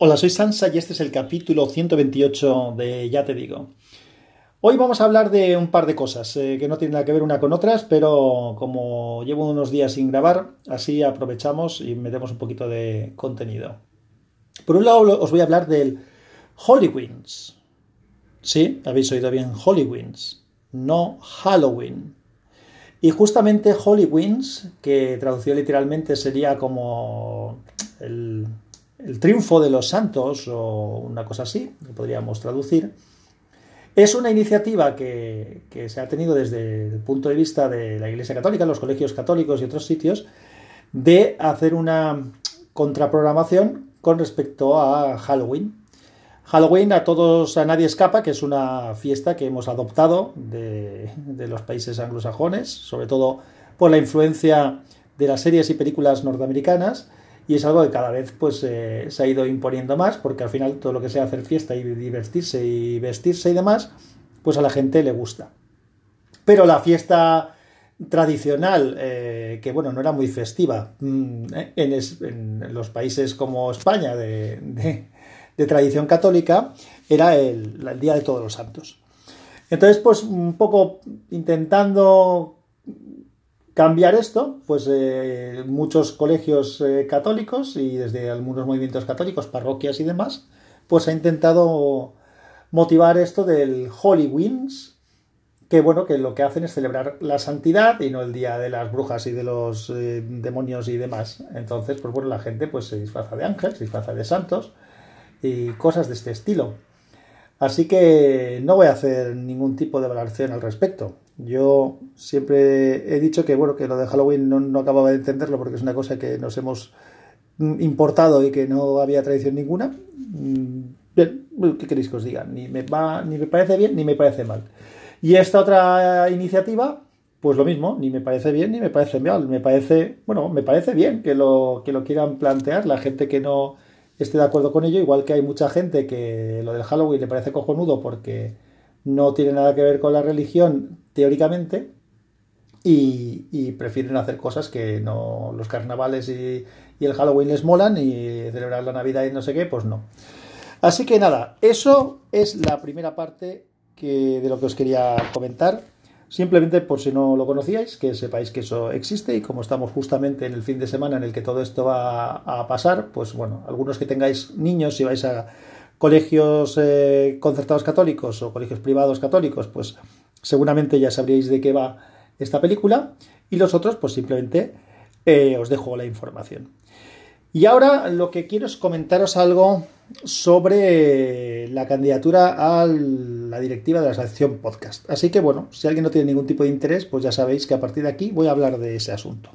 Hola, soy Sansa y este es el capítulo 128 de Ya te digo. Hoy vamos a hablar de un par de cosas eh, que no tienen nada que ver una con otras, pero como llevo unos días sin grabar, así aprovechamos y metemos un poquito de contenido. Por un lado os voy a hablar del Hollywins. Sí, habéis oído bien, Hollywins, no Halloween. Y justamente Hollywins, que traducido literalmente sería como el el triunfo de los santos o una cosa así, que podríamos traducir, es una iniciativa que, se ha tenido desde el punto de vista de la Iglesia Católica, los colegios católicos y otros sitios, de hacer una contraprogramación con respecto a Halloween. Halloween a todos, a nadie escapa, que es una fiesta que hemos adoptado de, de los países anglosajones, sobre todo por la influencia de las series y películas norteamericanas, y es algo que cada vez pues eh, se ha ido imponiendo más porque al final todo lo que sea hacer fiesta y divertirse y vestirse y demás pues a la gente le gusta. Pero la fiesta tradicional que bueno no era muy festiva mm, en, los países como España de, tradición católica era el, el día de todos los santos. Entonces pues un poco intentando cambiar esto, pues eh, muchos colegios eh, católicos y desde algunos movimientos católicos, parroquias y demás, pues ha intentado motivar esto del Holy Wings, que bueno, que lo que hacen es celebrar la santidad y no el día de las brujas y de los eh, demonios y demás. Entonces, pues bueno, la gente pues se disfraza de ángeles, se disfraza de santos y cosas de este estilo. Así que no voy a hacer ningún tipo de valoración al respecto. Yo siempre he dicho que, bueno, que lo de Halloween no, acababa de entenderlo porque es una cosa que nos hemos importado y que no había tradición ninguna. Mm, bien, ¿qué queréis que os diga? Ni me, va, ni me parece bien ni me parece mal. Y esta otra iniciativa, pues lo mismo, ni me parece bien ni me parece mal. Me parece, bueno, me parece bien que lo, que lo quieran plantear. La gente que no esté de acuerdo con ello, igual que hay mucha gente que lo del Halloween le parece cojonudo porque no tiene nada que ver con la religión teóricamente y, prefieren hacer cosas que no los carnavales y, el Halloween les molan y celebrar la Navidad y no sé qué, pues no. Así que nada, eso es la primera parte que, de lo que os quería comentar. Simplemente por si no lo conocíais, que sepáis que eso existe y como estamos justamente en el fin de semana en el que todo esto va a pasar, pues bueno, algunos que tengáis niños, si vais a colegios eh, concertados católicos o colegios privados católicos, pues seguramente ya sabríais de qué va esta película y los otros pues simplemente eh, os dejo la información. Y ahora lo que quiero es comentaros algo sobre la candidatura a la directiva de la asociación podcast. Así que bueno, si alguien no tiene ningún tipo de interés, pues ya sabéis que a partir de aquí voy a hablar de ese asunto.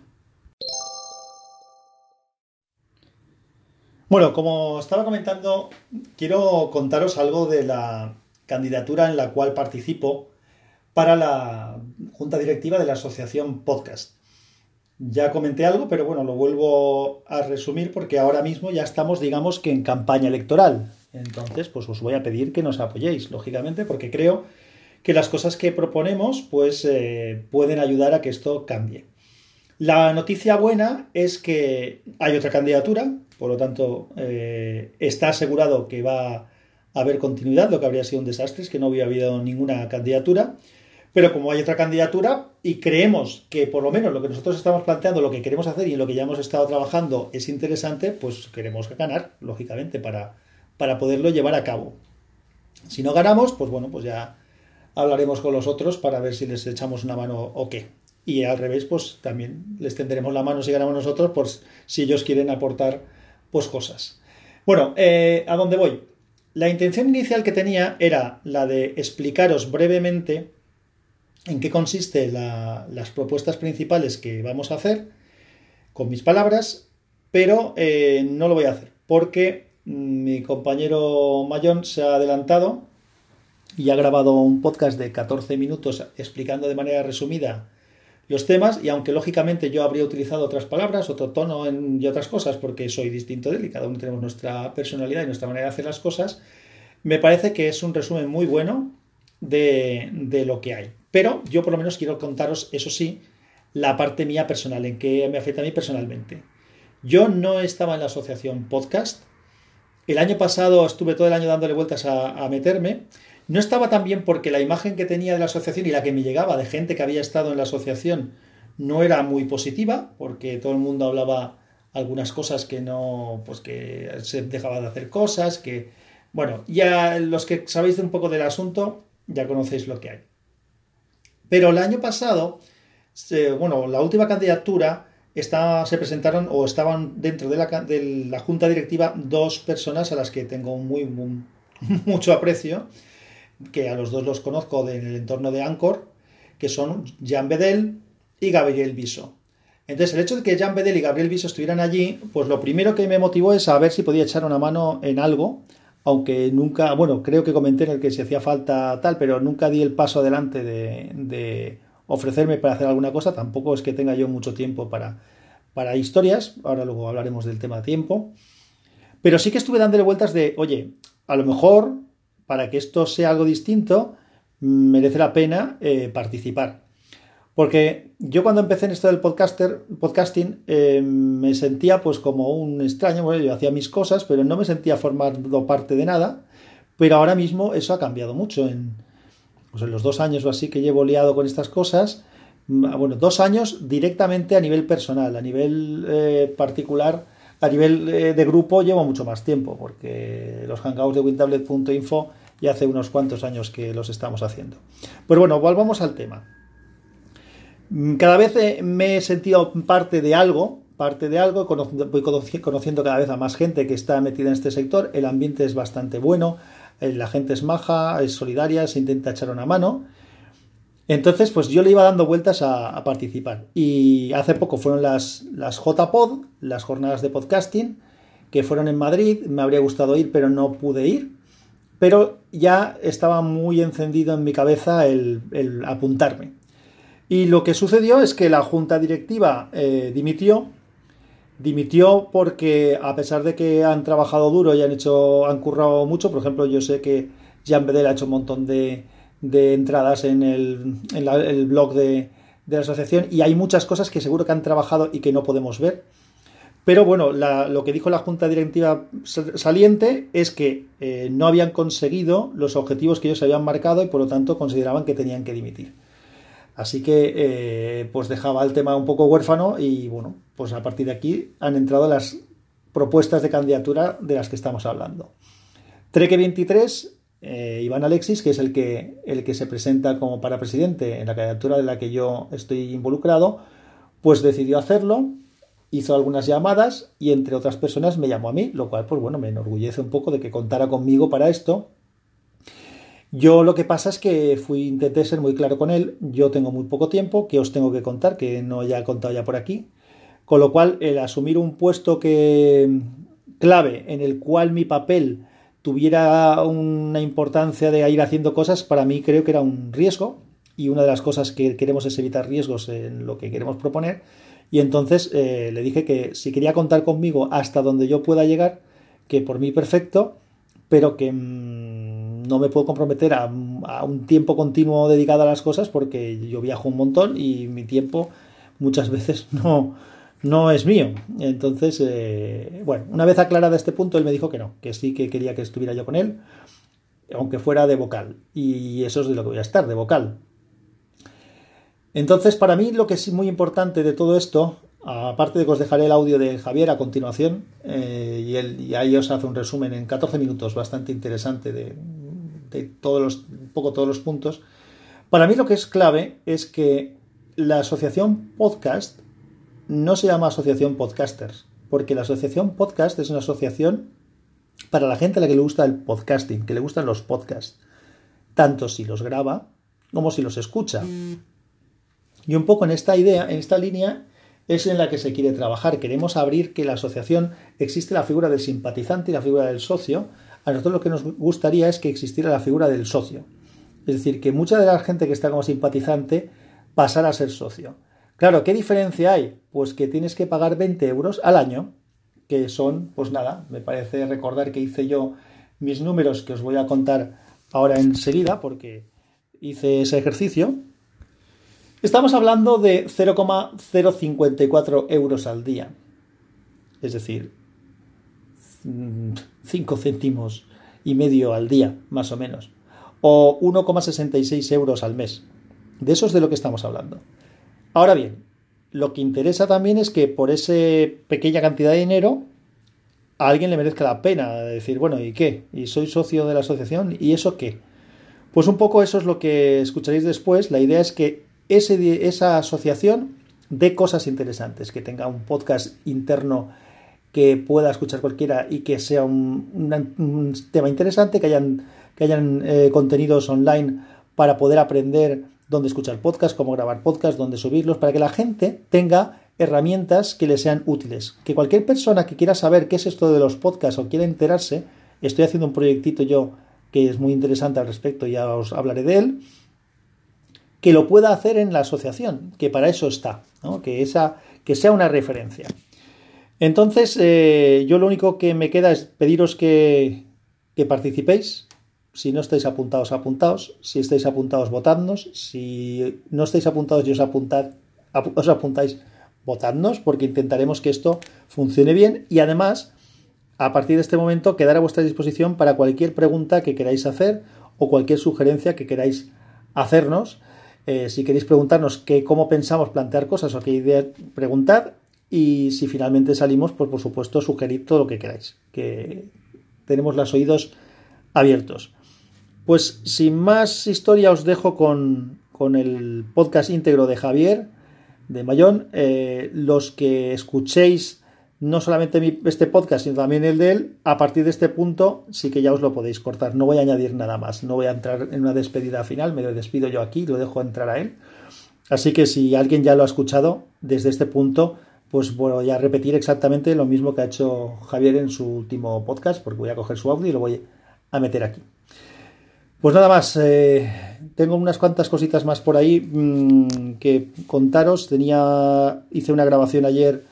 Bueno, como estaba comentando, quiero contaros algo de la candidatura en la cual participo para la junta directiva de la asociación Podcast. Ya comenté algo, pero bueno, lo vuelvo a resumir porque ahora mismo ya estamos, digamos que en campaña electoral. Entonces, pues os voy a pedir que nos apoyéis, lógicamente, porque creo que las cosas que proponemos, pues eh, pueden ayudar a que esto cambie. La noticia buena es que hay otra candidatura, por lo tanto, eh, está asegurado que va a haber continuidad, lo que habría sido un desastre es que no hubiera habido ninguna candidatura. Pero como hay otra candidatura y creemos que por lo menos lo que nosotros estamos planteando, lo que queremos hacer y lo que ya hemos estado trabajando es interesante, pues queremos ganar, lógicamente, para, para poderlo llevar a cabo. Si no ganamos, pues bueno, pues ya hablaremos con los otros para ver si les echamos una mano o qué. Y al revés, pues también les tenderemos la mano si ganamos nosotros, pues si ellos quieren aportar pues cosas. Bueno, eh, ¿a dónde voy? La intención inicial que tenía era la de explicaros brevemente en qué consiste las propuestas principales que vamos a hacer con mis palabras, pero eh, no lo voy a hacer porque mi compañero Mayón se ha adelantado y ha grabado un podcast de 14 minutos explicando de manera resumida los temas y aunque lógicamente yo habría utilizado otras palabras, otro tono y otras cosas porque soy distinto de él y cada uno tenemos nuestra personalidad y nuestra manera de hacer las cosas, me parece que es un resumen muy bueno de, de lo que hay. Pero yo por lo menos quiero contaros, eso sí, la parte mía personal, en que me afecta a mí personalmente. Yo no estaba en la asociación podcast El año pasado estuve todo el año dándole vueltas a, meterme. No estaba tan bien porque la imagen que tenía de la asociación y la que me llegaba de gente que había estado en la asociación no era muy positiva, porque todo el mundo hablaba algunas cosas que no, pues que se dejaba de hacer cosas, que, bueno, ya los que sabéis un poco del asunto, ya conocéis lo que hay. Pero el año pasado, bueno, la última candidatura se presentaron o estaban dentro de la, junta directiva dos personas a las que tengo muy, mucho aprecio, que a los dos los conozco en el entorno de Anchor, que son Jean Bedel y Gabriel Viso. Entonces, el hecho de que Jean Bedel y Gabriel Viso estuvieran allí, pues lo primero que me motivó es saber si podía echar una mano en algo, aunque nunca, bueno, creo que comenté en el que si hacía falta tal, pero nunca di el paso adelante de ofrecerme para hacer alguna cosa, tampoco es que tenga yo mucho tiempo para, para historias, ahora luego hablaremos del tema de tiempo, pero sí que estuve dándole vueltas de, oye, a lo mejor para que esto sea algo distinto, merece la pena eh, participar. Porque yo cuando empecé en esto del podcaster, podcasting eh, me sentía pues como un extraño, bueno, yo hacía mis cosas, pero no me sentía formando parte de nada, pero ahora mismo eso ha cambiado mucho en, pues los dos años o así que llevo liado con estas cosas, mm, bueno, dos años directamente a nivel personal, a nivel eh, particular, a nivel eh, de grupo llevo mucho más tiempo, porque los hangouts de wintablet.info ya hace unos cuantos años que los estamos haciendo. Pero bueno, volvamos al tema. Mm, cada vez eh, me he sentido parte de algo, parte de algo, voy conociendo cada vez a más gente que está metida en este sector, el ambiente es bastante bueno, eh, la gente es maja, es solidaria, se intenta echar una mano. Entonces, pues yo le iba dando vueltas a, participar. Y hace poco fueron las, JPod, las jornadas de podcasting, que fueron en Madrid. Me habría gustado ir, pero no pude ir. Pero ya estaba muy encendido en mi cabeza el, apuntarme. Y lo que sucedió es que la junta directiva eh, dimitió dimitió porque a pesar de que han trabajado duro y han hecho, han currado mucho, por ejemplo, yo sé que Jean Bedel ha hecho un montón de, entradas en, el, blog de, la asociación y hay muchas cosas que seguro que han trabajado y que no podemos ver. Pero bueno, lo que dijo la Junta Directiva saliente es que eh, no habían conseguido los objetivos que ellos habían marcado y por lo tanto consideraban que tenían que dimitir. Así que eh, pues dejaba el tema un poco huérfano y bueno, pues a partir de aquí han entrado las propuestas de candidatura de las que estamos hablando. Treque 23, eh, Iván Alexis, que es el que, el que se presenta como para presidente en la candidatura de la que yo estoy involucrado, pues decidió hacerlo, hizo algunas llamadas y entre otras personas me llamó a mí, lo cual pues bueno, me enorgullece un poco de que contara conmigo para esto. Yo lo que pasa es que fui, intenté ser muy claro con él, yo tengo muy poco tiempo, que os tengo que contar, que no ya he contado ya por aquí, con lo cual el asumir un puesto que clave en el cual mi papel tuviera una importancia de ir haciendo cosas, para mí creo que era un riesgo. Y una de las cosas que queremos es evitar riesgos en lo que queremos proponer. Y entonces eh, le dije que si quería contar conmigo hasta donde yo pueda llegar, que por mí perfecto, pero que mm, no me puedo comprometer a, un tiempo continuo dedicado a las cosas porque yo viajo un montón y mi tiempo muchas veces no, no es mío. Entonces, eh, bueno, una vez aclarado este punto, él me dijo que no, que sí que quería que estuviera yo con él, aunque fuera de vocal. Y eso es de lo que voy a estar, de vocal. Entonces, para mí lo que es muy importante de todo esto, aparte de que os dejaré el audio de Javier a continuación, eh, y, él, y ahí os hace un resumen en 14 minutos bastante interesante de, todos los, un poco todos los puntos. Para mí lo que es clave es que la asociación podcast no se llama asociación podcasters, porque la asociación podcast es una asociación para la gente a la que le gusta el podcasting, que le gustan los podcasts, tanto si los graba como si los escucha. Y un poco en esta idea, en esta línea, es en la que se quiere trabajar. Queremos abrir que la asociación existe la figura del simpatizante y la figura del socio, a nosotros lo que nos gustaría es que existiera la figura del socio. Es decir, que mucha de la gente que está como simpatizante pasara a ser socio. Claro, ¿qué diferencia hay? Pues que tienes que pagar 20 euros al año, que son, pues nada, me parece recordar que hice yo mis números que os voy a contar ahora enseguida porque hice ese ejercicio. Estamos hablando de 0,054 euros al día. Es decir, 5 céntimos y medio al día, más o menos, o 1,66 euros al mes. De eso es de lo que estamos hablando. Ahora bien, lo que interesa también es que por esa pequeña cantidad de dinero a alguien le merezca la pena decir, bueno, ¿y qué? ¿Y soy socio de la asociación? ¿Y eso qué? Pues un poco eso es lo que escucharéis después. La idea es que ese, esa asociación dé cosas interesantes, que tenga un podcast interno que pueda escuchar cualquiera y que sea un, tema interesante, que hayan, que hayan eh, contenidos online para poder aprender dónde escuchar podcast, cómo grabar podcast, dónde subirlos, para que la gente tenga herramientas que le sean útiles. Que cualquier persona que quiera saber qué es esto de los podcasts o quiera enterarse, estoy haciendo un proyectito yo que es muy interesante al respecto, ya os hablaré de él, que lo pueda hacer en la asociación, que para eso está, que, esa, que sea una referencia. Entonces, eh, yo lo único que me queda es pediros que, que participéis. Si no estáis apuntados, apuntaos. Si estáis apuntados, votadnos. Si no estáis apuntados y os, apuntad, os apuntáis, votadnos, porque intentaremos que esto funcione bien. Y además, a partir de este momento, quedar a vuestra disposición para cualquier pregunta que queráis hacer o cualquier sugerencia que queráis hacernos. Eh, si queréis preguntarnos qué, cómo pensamos plantear cosas o qué idea preguntar y si finalmente salimos, pues por supuesto sugerid todo lo que queráis, que tenemos los oídos abiertos. Pues sin más historia os dejo con, el podcast íntegro de Javier de Mayón. Eh, los que escuchéis no solamente este podcast, sino también el de él, a partir de este punto sí que ya os lo podéis cortar. No voy a añadir nada más. No voy a entrar en una despedida final. Me despido yo aquí, lo dejo entrar a él. Así que si alguien ya lo ha escuchado desde este punto, pues voy a repetir exactamente lo mismo que ha hecho Javier en su último podcast, porque voy a coger su audio y lo voy a meter aquí. Pues nada más, eh, tengo unas cuantas cositas más por ahí mm, que contaros. Tenía, hice una grabación ayer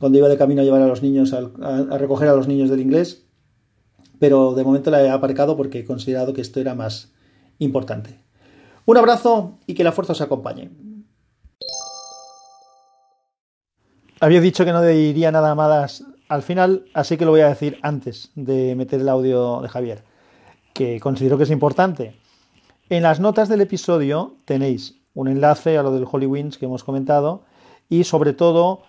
cuando iba de camino a llevar a los niños, a, recoger a los niños del inglés, pero de momento la he aparcado porque he considerado que esto era más importante. Un abrazo y que la fuerza os acompañe. Había dicho que no diría nada más al final, así que lo voy a decir antes de meter el audio de Javier, que considero que es importante. En las notas del episodio tenéis un enlace a lo del Holy Winds que hemos comentado y sobre todo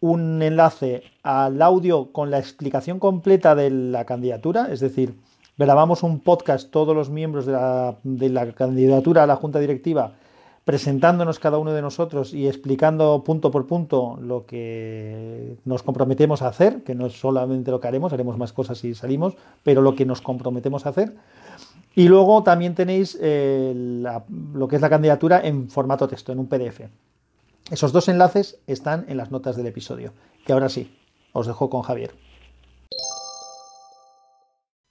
un enlace al audio con la explicación completa de la candidatura, es decir, grabamos un podcast todos los miembros de la candidatura a la Junta Directiva presentándonos cada uno de nosotros y explicando punto por punto lo que nos comprometemos a hacer, que no es solamente lo que haremos, haremos más cosas si salimos, pero lo que nos comprometemos a hacer. Y luego también tenéis eh, lo que es la candidatura en formato texto, en un PDF. Esos dos enlaces están en las notas del episodio, que ahora sí, os dejo con Javier.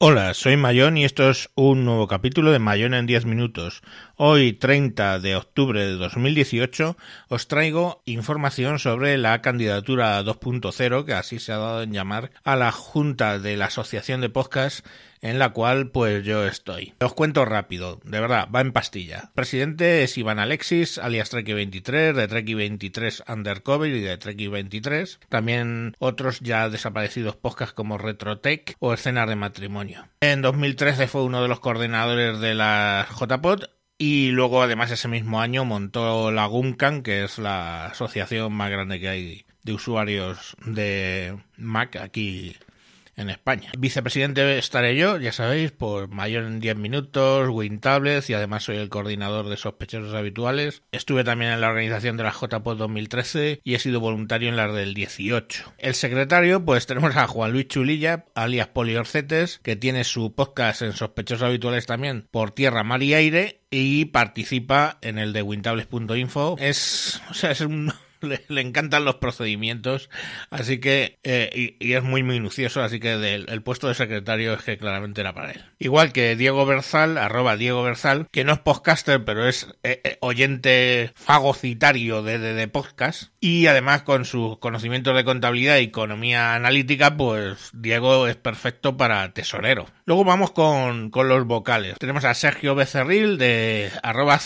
Hola, soy Mayón y esto es un nuevo capítulo de Mayón en 10 minutos. Hoy, 30 de octubre de 2018, os traigo información sobre la candidatura 2.0, que así se ha dado en llamar, a la Junta de la Asociación de Podcast en la cual pues yo estoy. Os cuento rápido, de verdad, va en pastilla. presidente es Iván Alexis, alias Treki23, de Treki23 Undercover y de Treki23. También otros ya desaparecidos podcasts como Retrotech o Escenas de Matrimonio. En 2013 fue uno de los coordinadores de la JPod y luego además ese mismo año montó la GUMCAN, que es la asociación más grande que hay de usuarios de Mac aquí en España. Vicepresidente estaré yo, ya sabéis, por mayor en 10 minutos, WinTablets y además soy el coordinador de sospechosos habituales. Estuve también en la organización de la JPOD 2013 y he sido voluntario en la del 18. El secretario, pues tenemos a Juan Luis Chulilla, alias Poliorcetes, que tiene su podcast en sospechosos habituales también por tierra, mar y aire y participa en el de wintables.info. Es, o sea, es un le, encantan los procedimientos, así que, eh, y, es muy minucioso, así que el puesto de secretario es que claramente era para él. Igual que Diego Berzal, arroba Diego Berzal, que no es podcaster, pero es eh, eh, oyente fagocitario de, de, podcast, y además con sus conocimientos de contabilidad y economía analítica, pues Diego es perfecto para tesorero. Luego vamos con, con los vocales. Tenemos a Sergio Becerril de arroba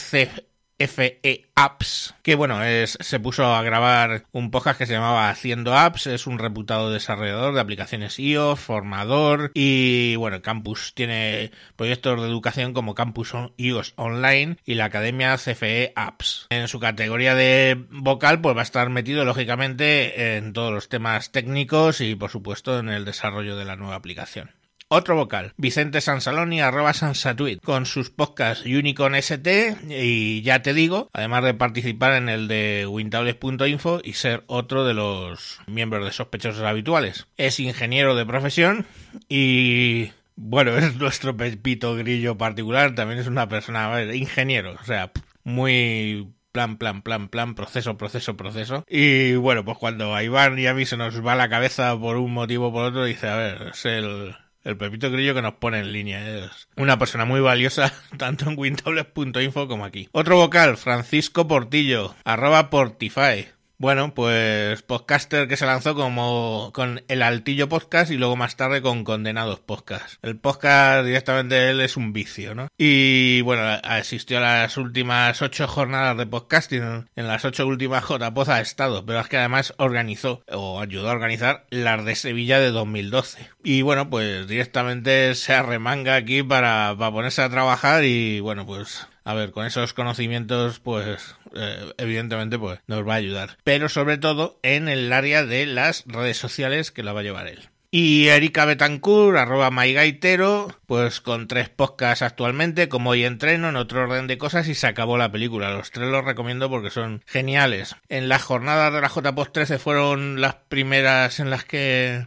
FE Apps, que bueno, es, se puso a grabar un podcast que se llamaba Haciendo Apps, es un reputado desarrollador de aplicaciones iOS, formador y bueno, Campus tiene proyectos de educación como Campus iOS Online y la Academia CFE Apps. En su categoría de vocal pues va a estar metido lógicamente en todos los temas técnicos y por supuesto en el desarrollo de la nueva aplicación. Otro vocal, Vicente Sansaloni, arroba Sansatuit, con sus podcasts Unicorn ST y ya te digo, además de participar en el de Wintables.info y ser otro de los miembros de sospechosos habituales. Es ingeniero de profesión y bueno, es nuestro Pepito Grillo particular, también es una persona, a ver, ingeniero, o sea, muy plan, plan, plan, plan, proceso, proceso, proceso. Y bueno, pues cuando a Iván y a mí se nos va la cabeza por un motivo o por otro, dice, a ver, es el, el Pepito Grillo que nos pone en línea. Es una persona muy valiosa tanto en wintables.info como aquí. Otro vocal, Francisco Portillo, arroba Portify. Bueno, pues podcaster que se lanzó como con el Altillo Podcast y luego más tarde con Condenados Podcast. El podcast directamente él es un vicio, ¿no? Y bueno, asistió a las últimas ocho jornadas de podcasting. En las ocho últimas JPOZ ha estado, pero es que además organizó o ayudó a organizar las de Sevilla de 2012. Y bueno, pues directamente se arremanga aquí para, para ponerse a trabajar y bueno, pues a ver, con esos conocimientos, pues eh, evidentemente pues nos va a ayudar. Pero sobre todo en el área de las redes sociales que la va a llevar él. Y Erika Betancourt, arroba mygaitero, pues con tres podcasts actualmente, como hoy entreno, en otro orden de cosas, y se acabó la película. Los tres los recomiendo porque son geniales. En las jornadas de la JPOS 13 fueron las primeras en las que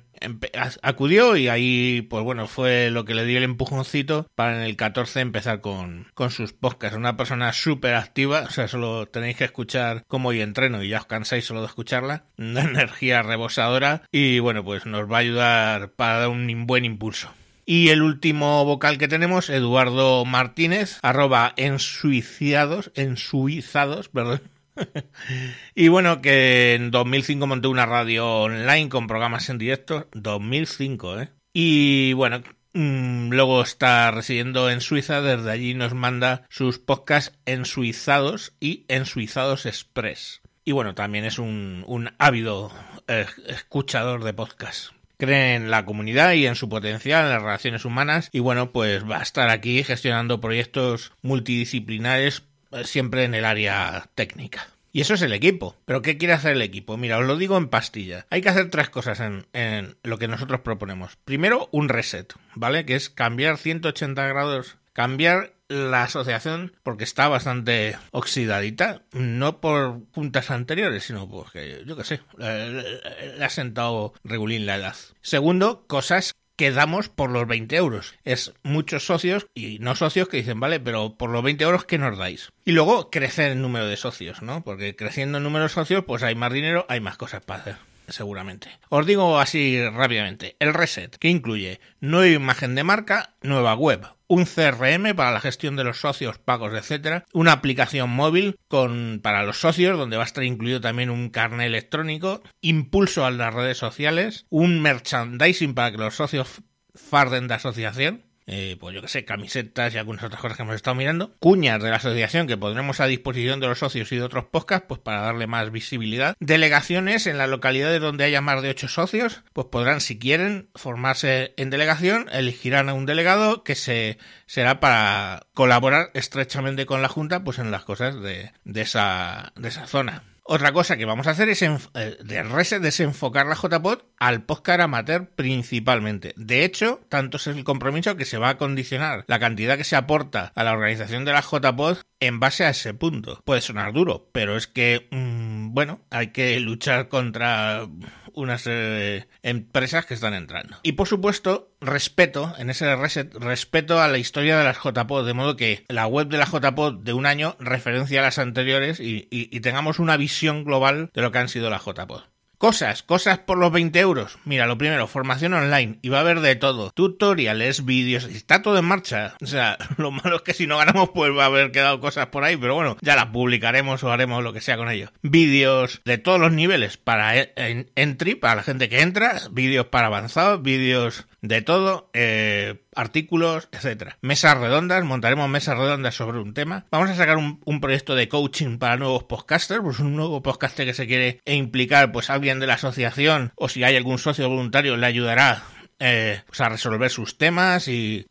acudió y ahí, pues bueno, fue lo que le dio el empujoncito para en el 14 empezar con, con sus podcasts. Una persona súper activa, o sea, solo tenéis que escuchar cómo hoy entreno y ya os cansáis solo de escucharla. Una energía rebosadora y bueno, pues nos va a ayudar para dar un buen impulso. Y el último vocal que tenemos, Eduardo Martínez, arroba ensuiciados, ensuizados, perdón, y bueno, que en 2005 monté una radio online con programas en directo. 2005, ¿eh? Y bueno, mm, luego está residiendo en Suiza. Desde allí nos manda sus podcasts en Suizados y en Suizados Express. Y bueno, también es un, ávido eh, escuchador de podcasts cree en la comunidad y en su potencial, en las relaciones humanas y bueno, pues va a estar aquí gestionando proyectos multidisciplinares siempre en el área técnica. Y eso es el equipo. ¿Pero qué quiere hacer el equipo? Mira, os lo digo en pastilla. Hay que hacer tres cosas en, en, lo que nosotros proponemos. Primero, un reset, ¿vale? Que es cambiar 180 grados, cambiar la asociación porque está bastante oxidadita, no por puntas anteriores, sino porque, yo qué sé, le, ha sentado regulín la edad. Segundo, cosas quedamos por los 20 euros. Es muchos socios y no socios que dicen, vale, pero por los 20 euros, ¿qué nos dais? Y luego crecer el número de socios, ¿no? Porque creciendo el número de socios, pues hay más dinero, hay más cosas para hacer seguramente. Os digo así rápidamente, el reset, que incluye nueva imagen de marca, nueva web, un CRM para la gestión de los socios, pagos, etcétera, una aplicación móvil con para los socios donde va a estar incluido también un carnet electrónico, impulso a las redes sociales, un merchandising para que los socios farden de asociación, eh, pues yo que sé, camisetas y algunas otras cosas que hemos estado mirando, cuñas de la asociación que pondremos a disposición de los socios y de otros podcasts, pues para darle más visibilidad, delegaciones en las localidades donde haya más de ocho socios, pues podrán, si quieren, formarse en delegación, elegirán a un delegado que se será para colaborar estrechamente con la Junta, pues en las cosas de, de esa, de esa zona. Otra cosa que vamos a hacer es eh, desenfocar la JPod al podcast amateur principalmente. De hecho, tanto es el compromiso que se va a condicionar la cantidad que se aporta a la organización de la JPod en base a ese punto. Puede sonar duro, pero es que, mm, bueno, hay que luchar contra una serie de empresas que están entrando. Y por supuesto, respeto, en ese reset, respeto a la historia de las JPod, de modo que la web de la JPod de un año referencia a las anteriores y, y tengamos una visión global de lo que han sido las JPod. Cosas, cosas por los 20 euros. Mira, lo primero, formación online. Y va a haber de todo. Tutoriales, vídeos. Está todo en marcha. O sea, lo malo es que si no ganamos, pues va a haber quedado cosas por ahí. Pero bueno, ya las publicaremos o haremos lo que sea con ello. Vídeos de todos los niveles para e, entry, para la gente que entra. Vídeos para avanzados, vídeos de todo, eh, artículos, etcétera. Mesas redondas, montaremos mesas redondas sobre un tema. Vamos a sacar un, proyecto de coaching para nuevos podcasters, pues un nuevo podcaster que se quiere implicar, pues alguien de la asociación o si hay algún socio voluntario le ayudará eh, pues a resolver sus temas y,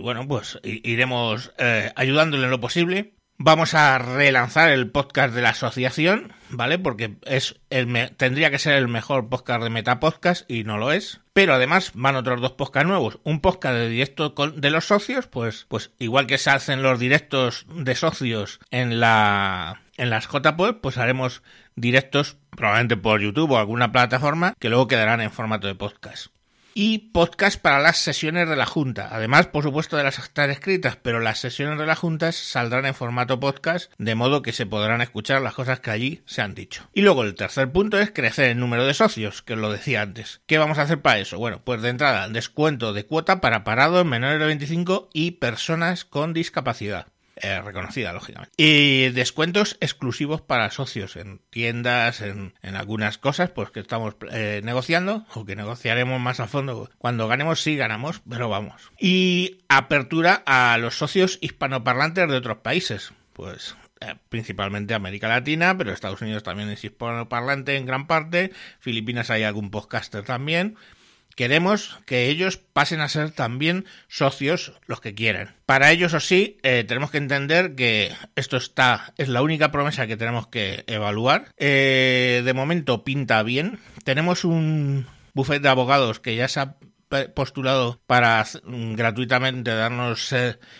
bueno, pues iremos eh, ayudándole en lo posible. Vamos a relanzar el podcast de la asociación, ¿vale? Porque es el tendría que ser el mejor podcast de Metapodcast y no lo es. Pero además van otros dos podcasts nuevos. Un podcast de directo de los socios, pues, pues igual que se hacen los directos de socios en la en las JPOD, pues haremos directos probablemente por YouTube o alguna plataforma que luego quedarán en formato de podcast y podcast para las sesiones de la Junta. Además, por supuesto, de las actas escritas, pero las sesiones de la Junta saldrán en formato podcast, de modo que se podrán escuchar las cosas que allí se han dicho. Y luego el tercer punto es crecer el número de socios, que os lo decía antes. ¿Qué vamos a hacer para eso? Bueno, pues de entrada, descuento de cuota para parados menores de 25 y personas con discapacidad. Eh, reconocida, lógicamente. Y descuentos exclusivos para socios en tiendas, en, algunas cosas, pues que estamos eh, negociando o que negociaremos más a fondo. Cuando ganemos, sí ganamos, pero vamos. Y apertura a los socios hispanoparlantes de otros países. Pues eh, principalmente América Latina, pero Estados Unidos también es hispanoparlante en gran parte, Filipinas hay algún podcaster también, Queremos que ellos pasen a ser también socios los que quieran. Para ellos, o sí, eh, tenemos que entender que esto está, es la única promesa que tenemos que evaluar. Eh, de momento pinta bien. Tenemos un bufete de abogados que ya se ha postulado para mm, gratuitamente darnos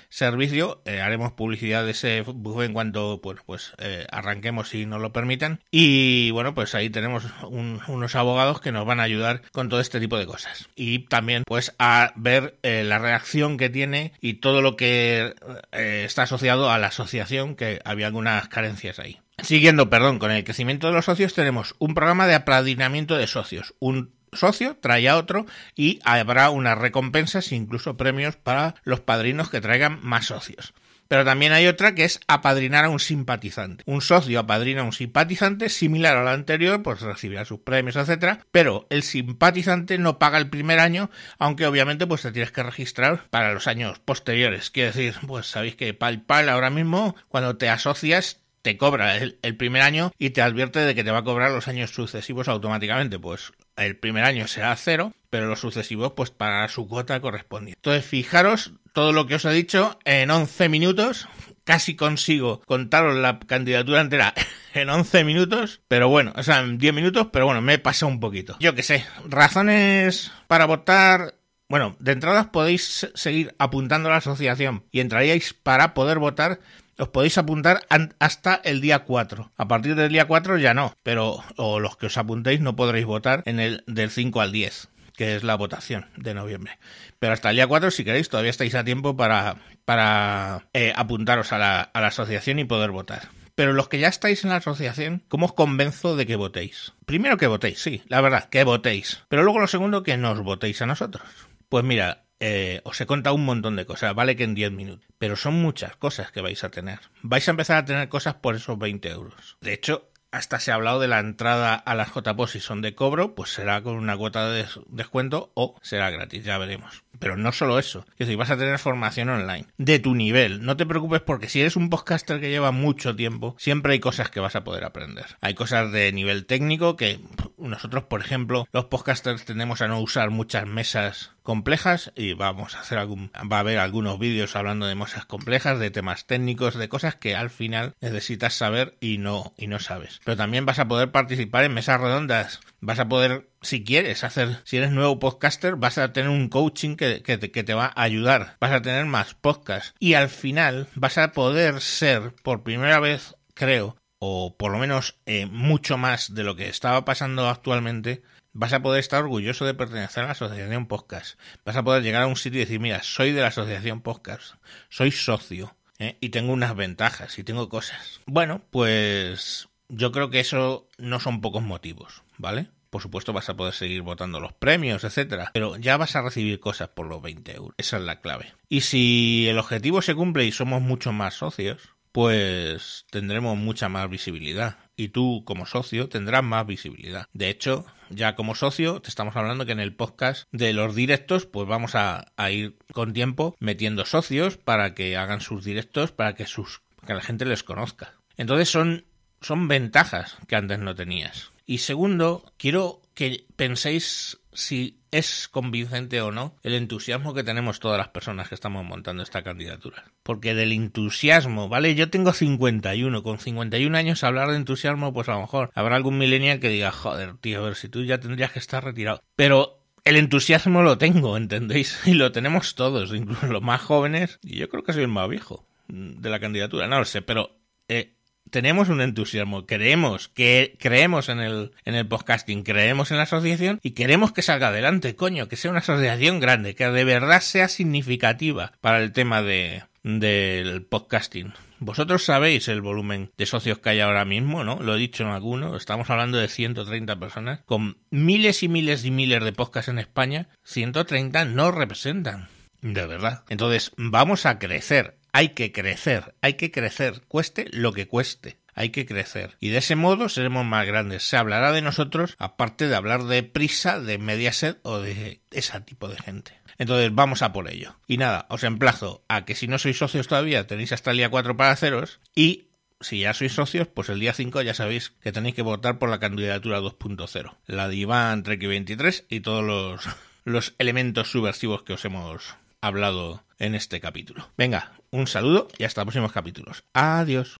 servicio. Eh, haremos publicidad de ese buffet en cuanto bueno, pues eh, arranquemos si nos lo permitan. Y bueno, pues ahí tenemos unos abogados que nos van a ayudar con todo este tipo de cosas. Y también pues a ver eh, la reacción que tiene y todo lo que está asociado a la asociación, que había algunas carencias ahí. Siguiendo, perdón, con el crecimiento de los socios, tenemos un programa de apadrinamiento de socios, un socio trae a otro y habrá unas recompensas, incluso premios para los padrinos que traigan más socios. Pero también hay otra que es apadrinar a un simpatizante. Un socio apadrina a un simpatizante similar al anterior, pues recibirá sus premios, etcétera, pero el simpatizante no paga el primer año, aunque obviamente pues te tienes que registrar para los años posteriores. Quiere decir, pues sabéis que PayPal ahora mismo cuando te asocias te cobra el, primer año y te advierte de que te va a cobrar los años sucesivos automáticamente. Pues el primer año será cero, pero los sucesivos pues para su cuota correspondiente. Entonces fijaros todo lo que os he dicho en 11 minutos. Casi consigo contaros la candidatura entera en 11 minutos, pero bueno, o sea, en 10 minutos, pero bueno, me he pasado un poquito. Yo qué sé, razones para votar bueno, de entrada podéis seguir apuntando a la asociación y entraríais para poder votar os podéis apuntar hasta el día 4. A partir del día 4 ya no, pero o los que os apuntéis no podréis votar en el del 5 al 10 que es la votación de noviembre. Pero hasta el día 4, si queréis, todavía estáis a tiempo para, para eh, apuntaros a la, asociación y poder votar. Pero los que ya estáis en la asociación, ¿cómo os convenzo de que votéis? Primero que votéis, sí, la verdad, que votéis. Pero luego lo segundo, que nos votéis a nosotros. Pues mira, eh, os he contado un montón de cosas, vale que en 10 minutos, pero son muchas cosas que vais a tener. Vais a empezar a tener cosas por esos 20 euros. De hecho, hasta se ha hablado de la entrada a las JPOS si son de cobro, pues será con una cuota de descuento o será gratis, ya veremos. Pero no solo eso, que si vas a tener formación online de tu nivel, no te preocupes porque si eres un podcaster que lleva mucho tiempo, siempre hay cosas que vas a poder aprender. Hay cosas de nivel técnico que nosotros, por ejemplo, los podcasters tenemos a no usar muchas mesas complejas y vamos a hacer algún va a haber algunos vídeos hablando de mesas complejas, de temas técnicos, de cosas que al final necesitas saber y no y no sabes. Pero también vas a poder participar en mesas redondas, vas a poder si quieres hacer, si eres nuevo podcaster, vas a tener un coaching que, que, te va a ayudar, vas a tener más podcasts y al final vas a poder ser por primera vez, creo, o por lo menos eh, mucho más de lo que estaba pasando actualmente, vas a poder estar orgulloso de pertenecer a la asociación podcast. Vas a poder llegar a un sitio y decir, mira, soy de la asociación podcast, soy socio ¿eh? y tengo unas ventajas y tengo cosas. Bueno, pues yo creo que eso no son pocos motivos, ¿vale? Por supuesto vas a poder seguir votando los premios, etcétera, pero ya vas a recibir cosas por los 20 euros. Esa es la clave. Y si el objetivo se cumple y somos mucho más socios, pues tendremos mucha más visibilidad y tú como socio tendrás más visibilidad. De hecho, ya como socio te estamos hablando que en el podcast de los directos pues vamos a, ir con tiempo metiendo socios para que hagan sus directos para que sus que la gente les conozca. Entonces son son ventajas que antes no tenías. Y segundo, quiero que penséis si es convincente o no el entusiasmo que tenemos todas las personas que estamos montando esta candidatura. Porque del entusiasmo, ¿vale? Yo tengo 51, con 51 años hablar de entusiasmo, pues a lo mejor habrá algún millennial que diga, joder, tío, a ver si tú ya tendrías que estar retirado. Pero el entusiasmo lo tengo, ¿entendéis? Y lo tenemos todos, incluso los más jóvenes, y yo creo que soy el más viejo de la candidatura, no lo sé, pero eh, tenemos un entusiasmo, creemos, que creemos en el, en el podcasting, creemos en la asociación y queremos que salga adelante, coño, que sea una asociación grande, que de verdad sea significativa para el tema de, del podcasting. Vosotros sabéis el volumen de socios que hay ahora mismo, ¿no? Lo he dicho en alguno, estamos hablando de 130 personas, con miles y miles y miles de podcasts en España, 130 no representan. De verdad. Entonces, vamos a crecer hay que crecer, hay que crecer, cueste lo que cueste. Hay que crecer. Y de ese modo seremos más grandes. Se hablará de nosotros, aparte de hablar de prisa, de Mediaset o de ese tipo de gente. Entonces vamos a por ello. Y nada, os emplazo a que si no sois socios todavía tenéis hasta el día 4 para haceros y si ya sois socios, pues el día 5 ya sabéis que tenéis que votar por la candidatura 2.0. La de Iván Treki 23 y todos los elementos subversivos que os hemos hablado en este capítulo. Venga, un saludo y hasta próximos capítulos. Adiós.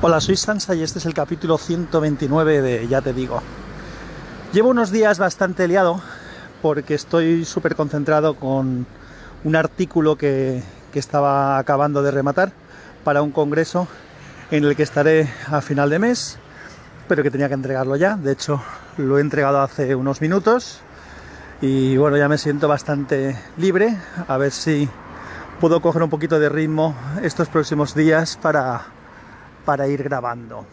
Hola, soy Sansa y este es el capítulo 129 de Ya te digo. Llevo unos días bastante liado porque estoy súper concentrado con un artículo que, que, estaba acabando de rematar para un congreso en el que estaré a final de mes, pero que tenía que entregarlo ya. De hecho, lo he entregado hace unos minutos y bueno, ya me siento bastante libre, a ver si puedo coger un poquito de ritmo estos próximos días para, para ir grabando.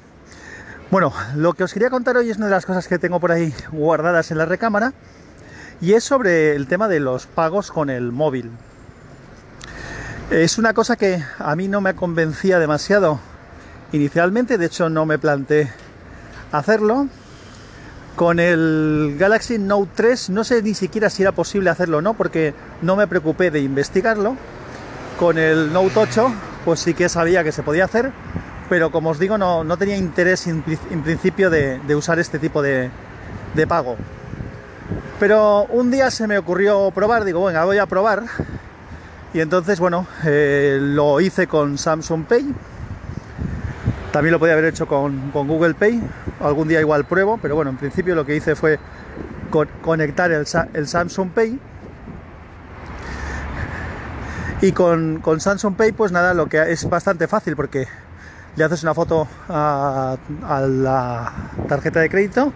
Bueno, lo que os quería contar hoy es una de las cosas que tengo por ahí guardadas en la recámara y es sobre el tema de los pagos con el móvil. Es una cosa que a mí no me convencía demasiado inicialmente, de hecho no me planteé hacerlo, con el Galaxy Note 3 no sé ni siquiera si era posible hacerlo o no, porque no me preocupé de investigarlo. Con el Note 8 pues sí que sabía que se podía hacer, pero como os digo no, tenía interés en, principio de, usar este tipo de, pago. Pero un día se me ocurrió probar, digo, venga, voy a probar. Y entonces, bueno, eh, lo hice con Samsung Pay también lo podía haber hecho con, Google Pay, algún día igual pruebo, pero bueno, en principio lo que hice fue conectar el, Samsung Pay. Y con, Samsung Pay, pues nada, lo que es bastante fácil porque le haces una foto a, la tarjeta de crédito,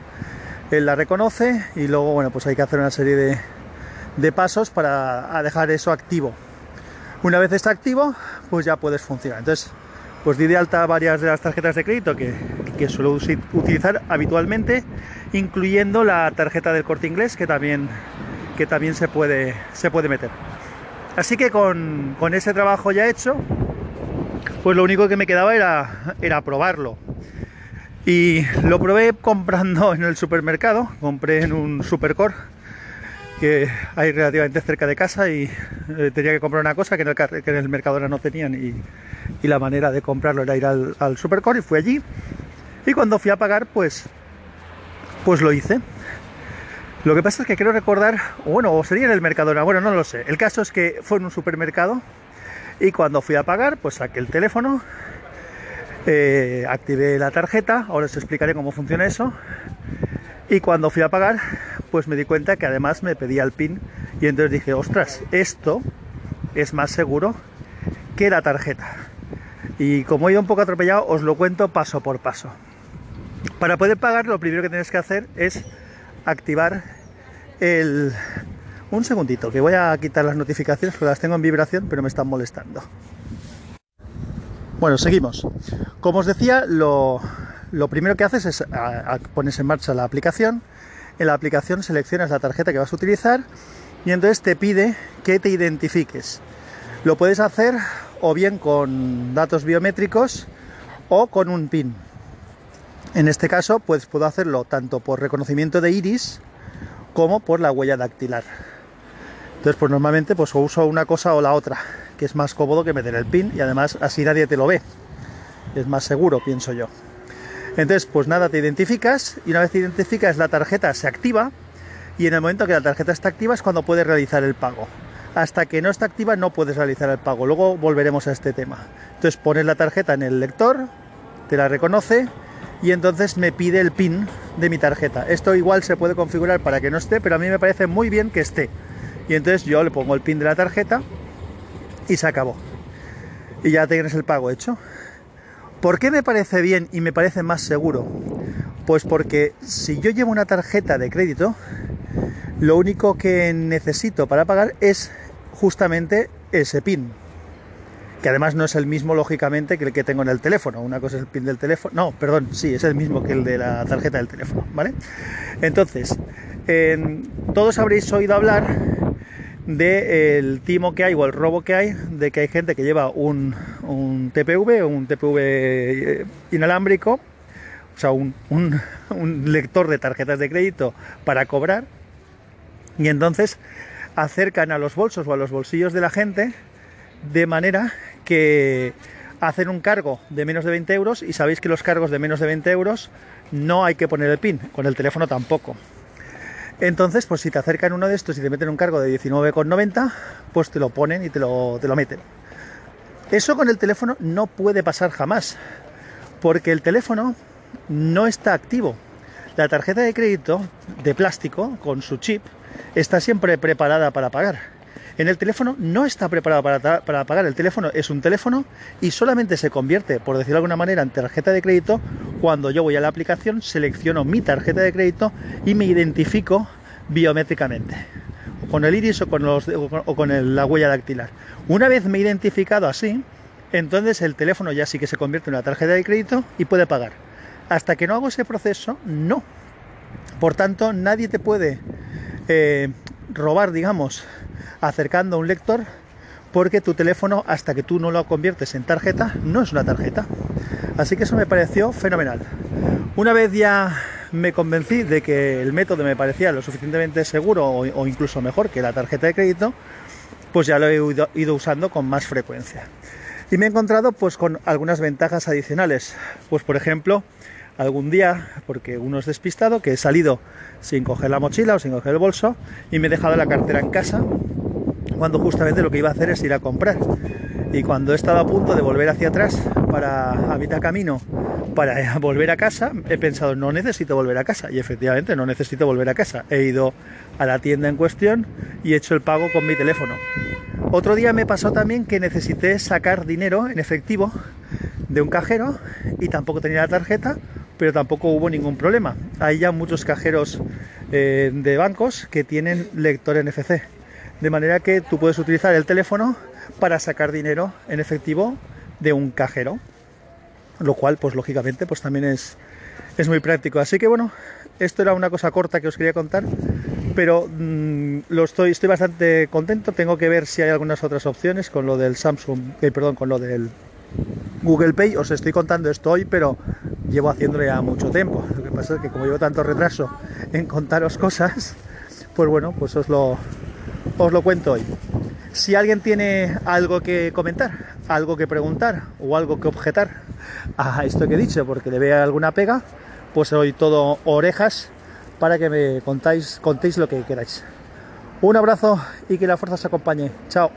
él la reconoce y luego, bueno, pues hay que hacer una serie de, de pasos para dejar eso activo. Una vez está activo, pues ya puedes funcionar. Entonces, pues di de alta varias de las tarjetas de crédito que, suelo utilizar habitualmente, incluyendo la tarjeta del corte inglés que también, que también se, puede, se puede meter. Así que con, ese trabajo ya hecho, pues lo único que me quedaba era, era probarlo. Y lo probé comprando en el supermercado, compré en un supercore que hay relativamente cerca de casa y eh, tenía que comprar una cosa que en el, que en el Mercadona no tenían y, la manera de comprarlo era ir al, al Supercore y fui allí. Y cuando fui a pagar pues pues lo hice. Lo que pasa es que quiero recordar bueno o sería en el Mercadona bueno no lo sé. El caso es que fue en un supermercado y cuando fui a pagar pues saqué el teléfono eh, activé la tarjeta ahora os explicaré cómo funciona eso. Y cuando fui a pagar, pues me di cuenta que además me pedía el PIN y entonces dije, ostras, esto es más seguro que la tarjeta. Y como he ido un poco atropellado, os lo cuento paso por paso. Para poder pagar, lo primero que tienes que hacer es activar el... Un segundito, que voy a quitar las notificaciones porque las tengo en vibración, pero me están molestando. Bueno, seguimos. Como os decía, lo, primero que haces es pones en marcha la aplicación. En la aplicación seleccionas la tarjeta que vas a utilizar y entonces te pide que te identifiques. Lo puedes hacer o bien con datos biométricos o con un PIN. En este caso, pues puedo hacerlo tanto por reconocimiento de iris como por la huella dactilar. Entonces, pues normalmente pues uso una cosa o la otra, que es más cómodo que meter el pin y además así nadie te lo ve. Es más seguro, pienso yo. Entonces, pues nada, te identificas y una vez te identificas la tarjeta se activa y en el momento que la tarjeta está activa es cuando puedes realizar el pago. Hasta que no está activa no puedes realizar el pago. Luego volveremos a este tema. Entonces pones la tarjeta en el lector, te la reconoce y entonces me pide el PIN de mi tarjeta. Esto igual se puede configurar para que no esté, pero a mí me parece muy bien que esté. Y entonces yo le pongo el PIN de la tarjeta y se acabó. Y ya tienes el pago hecho. ¿Por qué me parece bien y me parece más seguro? Pues porque si yo llevo una tarjeta de crédito, lo único que necesito para pagar es justamente ese PIN. Que además no es el mismo, lógicamente, que el que tengo en el teléfono. Una cosa es el PIN del teléfono. No, perdón, sí, es el mismo que el de la tarjeta del teléfono, ¿vale? Entonces, todos habréis oído hablar del timo que hay o el robo que hay, de que hay gente que lleva un, un TPV, un TPV eh, inalámbrico, o sea, un, un lector de tarjetas de crédito para cobrar, y entonces acercan a los bolsos o a los bolsillos de la gente de manera que hacen un cargo de menos de 20 euros y sabéis que los cargos de menos de 20 euros no hay que poner el PIN, con el teléfono tampoco. Entonces, pues si te acercan uno de estos y te meten un cargo de 19,90, pues te lo ponen y te lo, te lo meten. Eso con el teléfono no puede pasar jamás, porque el teléfono no está activo. La tarjeta de crédito de plástico con su chip está siempre preparada para pagar. En el teléfono no está preparado para, para, pagar. El teléfono es un teléfono y solamente se convierte, por decirlo de alguna manera, en tarjeta de crédito cuando yo voy a la aplicación, selecciono mi tarjeta de crédito y me identifico biométricamente, con el iris o con, la huella dactilar. Una vez me he identificado así, entonces el teléfono ya sí que se convierte en una tarjeta de crédito y puede pagar. Hasta que no hago ese proceso, no. Por tanto, nadie te puede eh, robar, digamos, acercando un lector porque tu teléfono, hasta que tú no lo conviertes en tarjeta, no es una tarjeta. Así que eso me pareció fenomenal. Una vez ya me convencí de que el método me parecía lo suficientemente seguro o, incluso mejor que la tarjeta de crédito, pues ya lo he ido, usando con más frecuencia. Y me he encontrado pues con algunas ventajas adicionales. Pues por ejemplo, algún día, porque uno es despistado, que he salido sin coger la mochila o sin coger el bolso y me he dejado la cartera en casa cuando justamente lo que iba a hacer es ir a comprar. Y cuando he estado a punto de volver hacia atrás para a mitad camino para volver a casa, he pensado, no necesito volver a casa. Y efectivamente, no necesito volver a casa. He ido a la tienda en cuestión y he hecho el pago con mi teléfono. Otro día me pasó también que necesité sacar dinero en efectivo de un cajero y tampoco tenía la tarjeta, pero tampoco hubo ningún problema. Hay ya muchos cajeros eh, de bancos que tienen lector NFC de manera que tú puedes utilizar el teléfono para sacar dinero en efectivo de un cajero, lo cual pues lógicamente pues también es, es muy práctico. Así que bueno, esto era una cosa corta que os quería contar, pero mm, lo estoy, estoy bastante contento. Tengo que ver si hay algunas otras opciones con lo del Samsung, eh, perdón, con lo del Google Pay. Os estoy contando esto hoy, pero llevo haciéndolo ya mucho tiempo. Lo que pasa es que como llevo tanto retraso en contaros cosas, pues bueno, pues os lo, os lo cuento hoy. Si alguien tiene algo que comentar, algo que preguntar o algo que objetar a esto que he dicho porque le vea alguna pega, pues hoy todo orejas para que me contáis, contéis lo que queráis. Un abrazo y que la fuerza os acompañe. Chao.